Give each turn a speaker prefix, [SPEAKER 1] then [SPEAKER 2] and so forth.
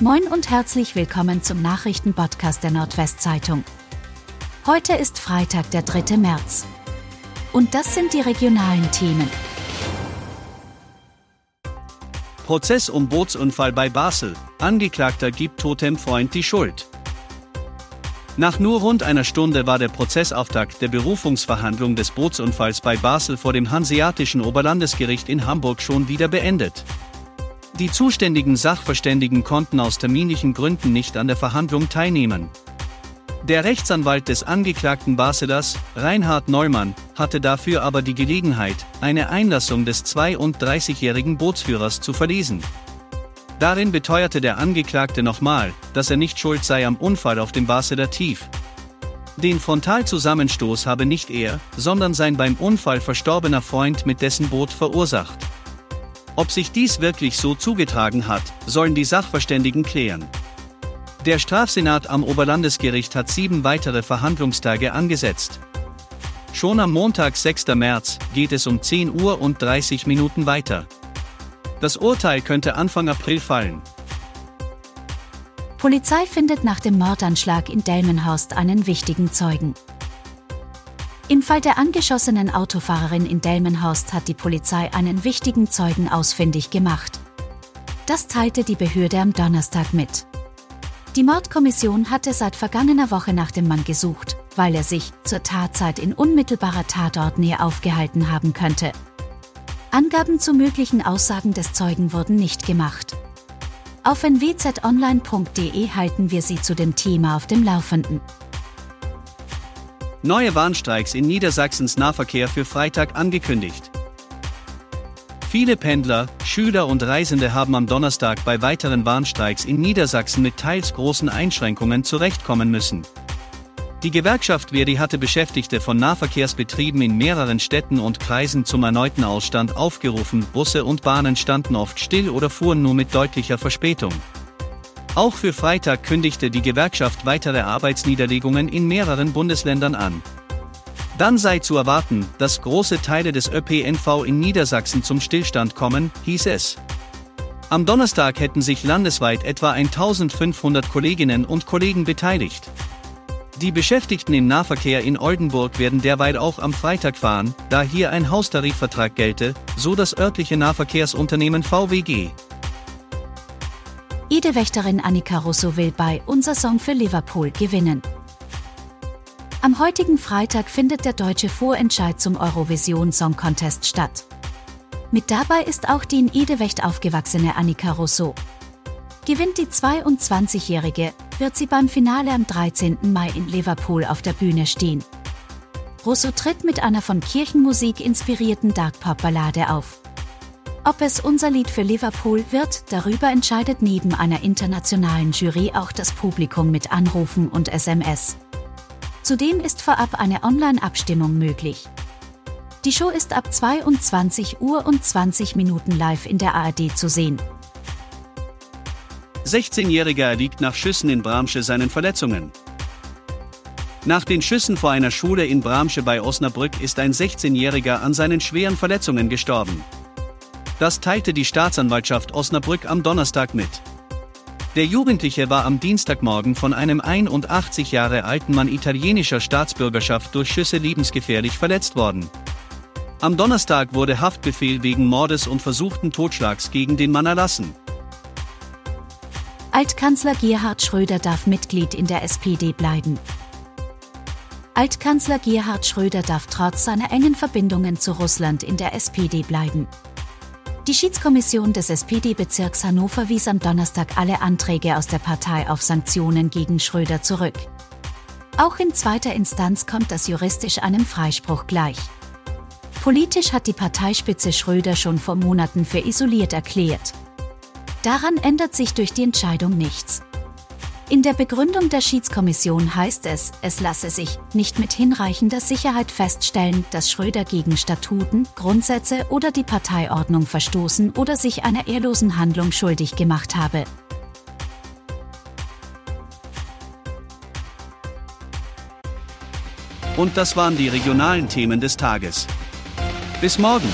[SPEAKER 1] Moin und herzlich willkommen zum Nachrichtenpodcast der Nordwestzeitung. Heute ist Freitag, der 3. März. Und das sind die regionalen Themen.
[SPEAKER 2] Prozess um Bootsunfall bei Basel. Angeklagter gibt Totemfreund die Schuld. Nach nur rund einer Stunde war der Prozessauftakt der Berufungsverhandlung des Bootsunfalls bei Basel vor dem Hanseatischen Oberlandesgericht in Hamburg schon wieder beendet. Die zuständigen Sachverständigen konnten aus terminlichen Gründen nicht an der Verhandlung teilnehmen. Der Rechtsanwalt des angeklagten Baselers, Reinhard Neumann, hatte dafür aber die Gelegenheit, eine Einlassung des 32-jährigen Bootsführers zu verlesen. Darin beteuerte der Angeklagte nochmal, dass er nicht schuld sei am Unfall auf dem Baseler Tief. Den Frontalzusammenstoß habe nicht er, sondern sein beim Unfall verstorbener Freund mit dessen Boot verursacht. Ob sich dies wirklich so zugetragen hat, sollen die Sachverständigen klären. Der Strafsenat am Oberlandesgericht hat sieben weitere Verhandlungstage angesetzt. Schon am Montag, 6. März, geht es um 10 Uhr und 30 Minuten weiter. Das Urteil könnte Anfang April fallen.
[SPEAKER 1] Polizei findet nach dem Mordanschlag in Delmenhorst einen wichtigen Zeugen. Im Fall der angeschossenen Autofahrerin in Delmenhorst hat die Polizei einen wichtigen Zeugen ausfindig gemacht. Das teilte die Behörde am Donnerstag mit. Die Mordkommission hatte seit vergangener Woche nach dem Mann gesucht, weil er sich zur Tatzeit in unmittelbarer Tatortnähe aufgehalten haben könnte. Angaben zu möglichen Aussagen des Zeugen wurden nicht gemacht. Auf nwzonline.de halten wir Sie zu dem Thema auf dem Laufenden.
[SPEAKER 2] Neue Warnstreiks in Niedersachsens Nahverkehr für Freitag angekündigt. Viele Pendler, Schüler und Reisende haben am Donnerstag bei weiteren Warnstreiks in Niedersachsen mit teils großen Einschränkungen zurechtkommen müssen. Die Gewerkschaft Verdi hatte Beschäftigte von Nahverkehrsbetrieben in mehreren Städten und Kreisen zum erneuten Ausstand aufgerufen, Busse und Bahnen standen oft still oder fuhren nur mit deutlicher Verspätung. Auch für Freitag kündigte die Gewerkschaft weitere Arbeitsniederlegungen in mehreren Bundesländern an. Dann sei zu erwarten, dass große Teile des ÖPNV in Niedersachsen zum Stillstand kommen, hieß es. Am Donnerstag hätten sich landesweit etwa 1500 Kolleginnen und Kollegen beteiligt. Die Beschäftigten im Nahverkehr in Oldenburg werden derweil auch am Freitag fahren, da hier ein Haustarifvertrag gelte, so das örtliche Nahverkehrsunternehmen VWG.
[SPEAKER 1] Idewächterin Annika Russo will bei Unser Song für Liverpool gewinnen. Am heutigen Freitag findet der deutsche Vorentscheid zum Eurovision Song Contest statt. Mit dabei ist auch die in Idewecht aufgewachsene Annika Russo. Gewinnt die 22-Jährige, wird sie beim Finale am 13. Mai in Liverpool auf der Bühne stehen. Russo tritt mit einer von Kirchenmusik inspirierten Dark-Pop-Ballade auf. Ob es unser Lied für Liverpool wird, darüber entscheidet neben einer internationalen Jury auch das Publikum mit Anrufen und SMS. Zudem ist vorab eine Online-Abstimmung möglich. Die Show ist ab 22 Uhr und 20 Minuten live in der ARD zu sehen.
[SPEAKER 2] 16-Jähriger erliegt nach Schüssen in Bramsche seinen Verletzungen. Nach den Schüssen vor einer Schule in Bramsche bei Osnabrück ist ein 16-Jähriger an seinen schweren Verletzungen gestorben. Das teilte die Staatsanwaltschaft Osnabrück am Donnerstag mit. Der Jugendliche war am Dienstagmorgen von einem 81 Jahre alten Mann italienischer Staatsbürgerschaft durch Schüsse lebensgefährlich verletzt worden. Am Donnerstag wurde Haftbefehl wegen Mordes und versuchten Totschlags gegen den Mann erlassen.
[SPEAKER 1] Altkanzler Gerhard Schröder darf Mitglied in der SPD bleiben. Altkanzler Gerhard Schröder darf trotz seiner engen Verbindungen zu Russland in der SPD bleiben. Die Schiedskommission des SPD-Bezirks Hannover wies am Donnerstag alle Anträge aus der Partei auf Sanktionen gegen Schröder zurück. Auch in zweiter Instanz kommt das juristisch einem Freispruch gleich. Politisch hat die Parteispitze Schröder schon vor Monaten für isoliert erklärt. Daran ändert sich durch die Entscheidung nichts. In der Begründung der Schiedskommission heißt es, es lasse sich nicht mit hinreichender Sicherheit feststellen, dass Schröder gegen Statuten, Grundsätze oder die Parteiordnung verstoßen oder sich einer ehrlosen Handlung schuldig gemacht habe.
[SPEAKER 2] Und das waren die regionalen Themen des Tages. Bis morgen!